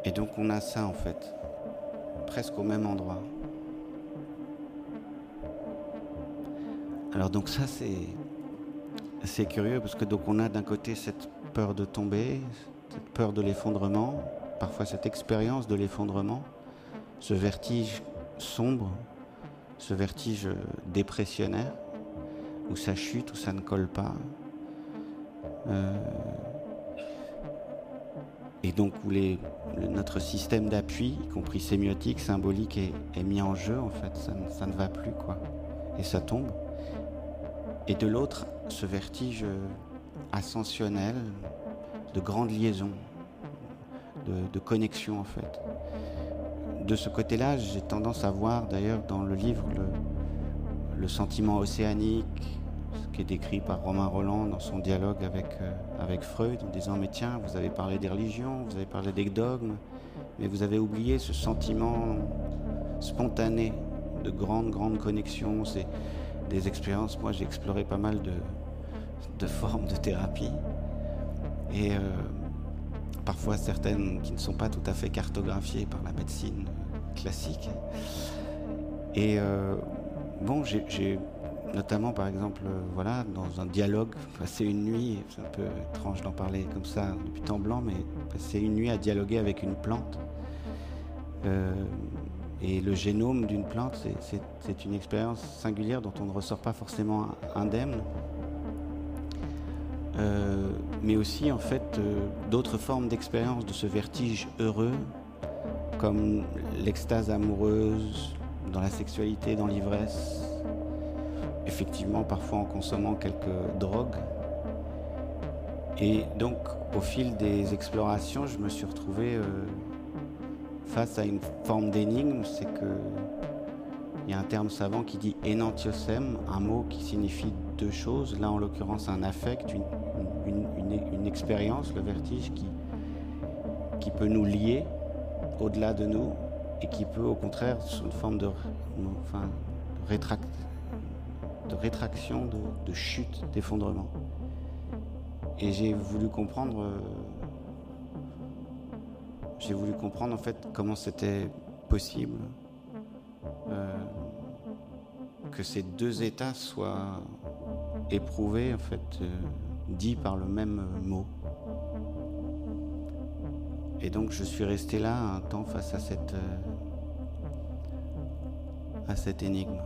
Et donc on a ça en fait, presque au même endroit. Alors donc ça c'est c'est curieux parce que donc on a d'un côté cette peur de tomber, cette peur de l'effondrement, parfois cette expérience de l'effondrement, ce vertige sombre ce vertige dépressionnaire, où ça chute, où ça ne colle pas. Euh, et donc où les, notre système d'appui, y compris sémiotique, symbolique, est, mis en jeu, en fait, ça, ne va plus, quoi. Et ça tombe. Et de l'autre, ce vertige ascensionnel, de grande liaison, de, de connexion, en fait de ce côté-là, j'ai tendance à voir d'ailleurs dans le livre le, sentiment océanique, qui est décrit par Romain Roland dans son dialogue avec, euh, avec Freud, en disant Mais tiens, vous avez parlé des religions, vous avez parlé des dogmes, mais vous avez oublié ce sentiment spontanées, de grandes, grandes connexions. C'est des expériences. Moi, j'ai exploré pas mal de, de formes de thérapie. Et euh, parfois certaines qui ne sont pas tout à fait cartographiées par la médecine classique. Et euh, bon, j'ai notamment par exemple, euh, voilà, dans un dialogue, passer une nuit, c'est un peu étrange d'en parler comme ça depuis temps blanc, mais passer une nuit à dialoguer avec une plante. et le génome d'une plante, c'est une expérience singulière dont on ne ressort pas forcément indemne. Euh, mais aussi en fait euh, d'autres formes d'expérience de ce vertige heureux, comme l'extase amoureuse dans la sexualité, dans l'ivresse, effectivement parfois en consommant quelques drogues. Et donc au fil des explorations, je me suis retrouvé euh, face à une forme d'énigme, c'est que il y a un terme savant qui dit enantiosem, un mot qui signifie deux choses. Là, en l'occurrence, un affect, une, une, expérience, le vertige, qui, qui peut nous lier au-delà de nous et qui peut, au contraire, sous une forme de, enfin, de, rétraction, de, chute, d'effondrement. Et j'ai voulu comprendre. Euh, j'ai voulu comprendre en fait comment c'était possible euh, que ces deux états soient éprouvés, en fait, euh, dits par le même mot. Et donc je suis resté là un temps face à cette, à cette énigme.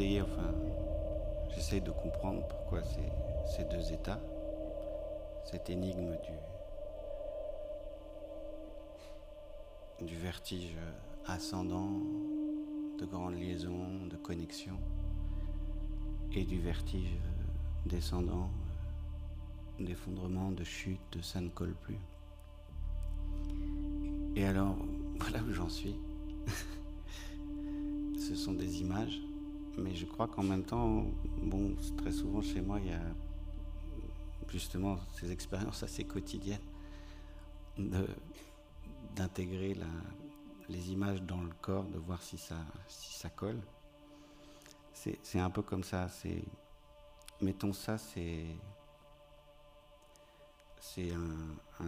Enfin, j'essaie de comprendre pourquoi ces deux états, cette énigme du, du vertige ascendant, de grande liaison, de connexion, et du vertige descendant, d'effondrement, de chute, ça ne colle plus. Et alors, voilà où j'en suis. Ce sont des images, mais je crois qu'en même temps, bon, très souvent chez moi, il y a justement ces expériences assez quotidiennes d'intégrer les images dans le corps, de voir si ça, si ça colle. C'est un peu comme ça. Mettons ça, c'est c'est un,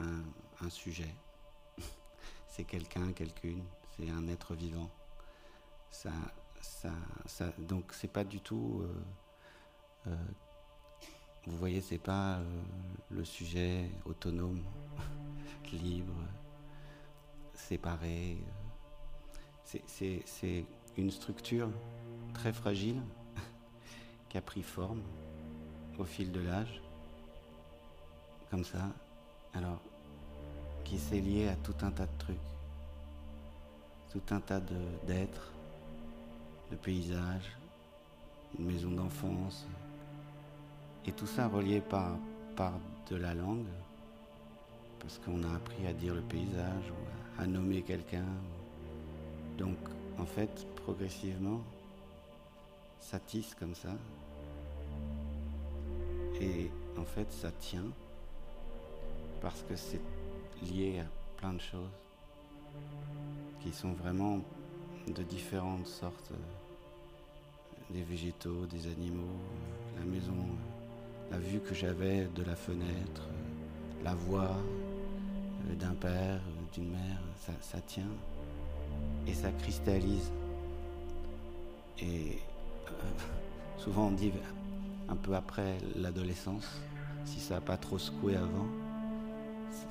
un, un, sujet. c'est quelqu'un, quelqu'une, c'est un être vivant. Ça, donc c'est pas du tout. Euh, euh, vous voyez, c'est pas euh, le sujet autonome, libre, séparé. C'est une structure très fragile qui a pris forme au fil de l'âge comme ça, alors, qui s'est lié à tout un tas de trucs, tout un tas d'êtres, de, paysages, une maison d'enfance, et tout ça relié par, par de la langue, parce qu'on a appris à dire le paysage ou à, nommer quelqu'un. Donc, en fait, progressivement, ça tisse comme ça, et en fait, ça tient parce que c'est lié à plein de choses qui sont vraiment de différentes sortes, des végétaux, des animaux, la maison, la vue que j'avais de la fenêtre, la voix d'un père, d'une mère, ça, tient et ça cristallise. Et euh, souvent on dit un peu après l'adolescence, si ça n'a pas trop secoué avant,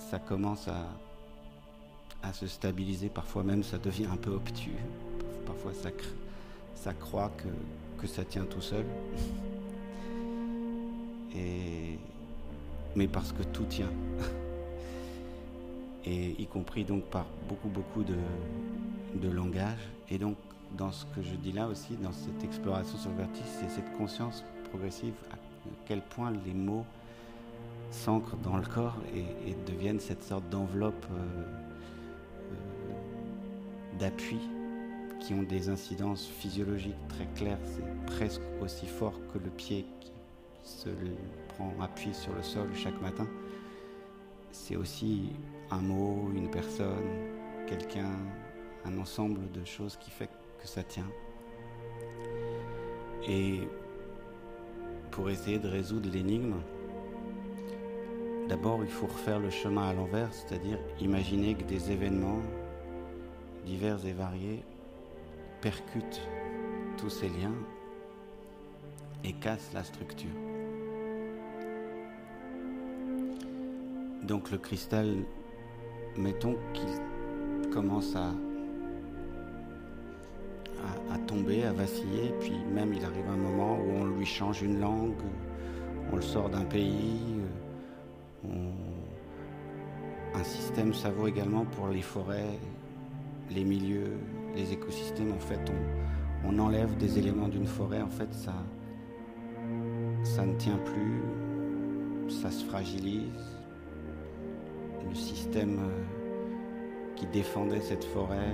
ça commence à, se stabiliser. Parfois même, ça devient un peu obtus. Parfois, ça, ça croit que, que ça tient tout seul. Et, mais parce que tout tient. Et y compris donc par beaucoup, beaucoup de, de langage. Et donc, dans ce que je dis là aussi, dans cette exploration sur le vertige, c'est cette conscience progressive à quel point les mots s'ancrent dans le corps et, deviennent cette sorte d'enveloppe euh, euh, d'appui qui ont des incidences physiologiques très claires. C'est presque aussi fort que le pied qui se prend appui sur le sol chaque matin. C'est aussi un mot, une personne, quelqu'un, un ensemble de choses qui fait que ça tient. Et pour essayer de résoudre l'énigme, D'abord, il faut refaire le chemin à l'envers, c'est-à-dire imaginer que des événements divers et variés percutent tous ces liens et cassent la structure. Donc le cristal, mettons qu'il commence à, à, tomber, à vaciller, puis même il arrive un moment où on lui change une langue, on le sort d'un pays, un système, ça également pour les forêts, les milieux, les écosystèmes. En fait, on, enlève des éléments d'une forêt, en fait, ça, ça ne tient plus, ça se fragilise. Le système euh, qui défendait cette forêt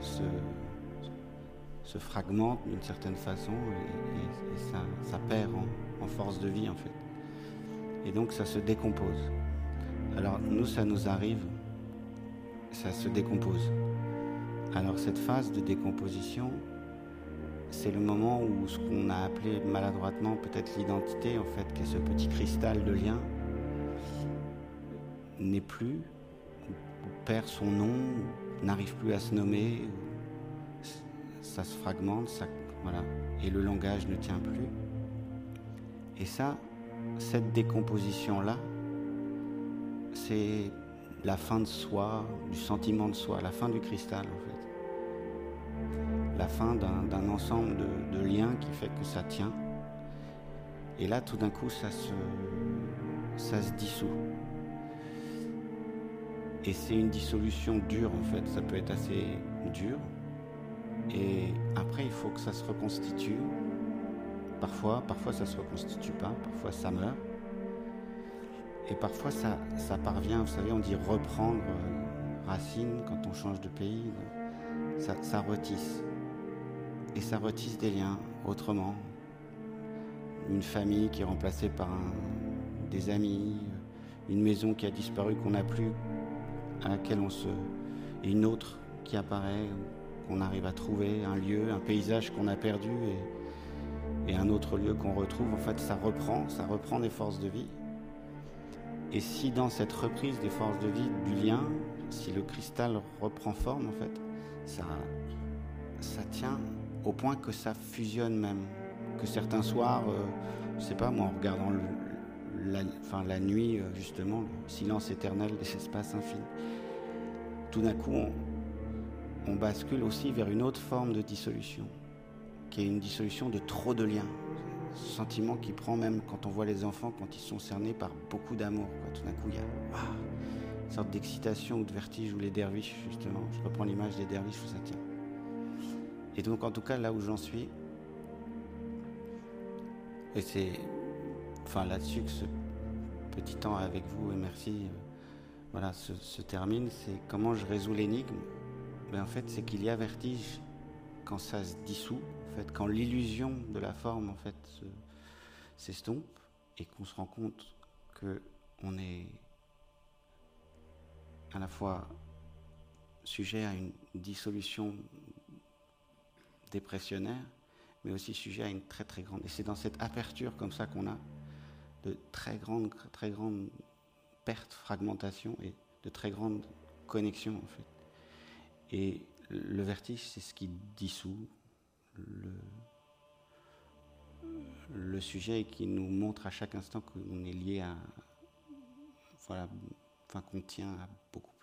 se, fragmente d'une certaine façon et, ça, perd en force de vie, en fait et donc ça se décompose. Alors nous, ça nous arrive, ça se décompose. Alors cette phase de décomposition, c'est le moment où ce qu'on a appelé maladroitement peut-être l'identité, en fait, qui est ce petit cristal de lien, n'est plus, perd son nom, n'arrive plus à se nommer, ça se fragmente, voilà, et le langage ne tient plus. Et ça, cette décomposition-là, c'est la fin de soi, du sentiment de soi, la fin du cristal en fait. La fin d'un ensemble de, liens qui fait que ça tient. Et là, tout d'un coup, ça se, ça se dissout. Et c'est une dissolution dure en fait, ça peut être assez dur. Et après, il faut que ça se reconstitue. Parfois, parfois ça se reconstitue pas, parfois ça meurt. Et parfois ça, ça parvient, vous savez, on dit reprendre euh, racine quand on change de pays. Ça, retisse. Et ça retisse des liens autrement. Une famille qui est remplacée par des amis, une maison qui a disparu, qu'on n'a plus, à laquelle on se. une autre qui apparaît, qu'on arrive à trouver, un lieu, un paysage qu'on a perdu et un autre lieu qu'on retrouve. En fait, ça reprend, ça reprend des forces de vie. Et si dans cette reprise des forces de vie, du lien, si le cristal reprend forme, en fait, ça, ça tient au point que ça fusionne même. Que certains soirs, je euh, je sais pas moi, en regardant la nuit, euh, justement, le silence éternel des espaces infinis, tout d'un coup, on, bascule aussi vers une autre forme de dissolution, qui est une dissolution de trop de liens. Ce sentiment qui prend même quand on voit les enfants, quand ils sont cernés par beaucoup d'amour. Tout d'un coup, il y a une sorte d'excitation ou de vertige, ou les derviches, justement. Je reprends l'image des derviches où ça tient. Et donc, en tout cas, là où j'en suis, et c'est enfin là-dessus que ce petit temps avec vous et merci, voilà, se, termine. C'est comment je résous l'énigme. Ben, en fait, c'est qu'il y a vertige quand ça se dissout, en fait, quand l'illusion de la forme en fait s'estompe et qu'on se rend compte que on est à la fois sujet à une dissolution dépressionnaire, mais aussi sujet à une très très grande. Et c'est dans cette aperture comme ça qu'on a de très grandes, très grandes pertes, fragmentations et de très grandes connexions en fait. Et le vertige, c'est ce qui dissout le, le sujet et qui nous montre à chaque instant qu'on est lié à, voilà, enfin qu'on tient à beaucoup.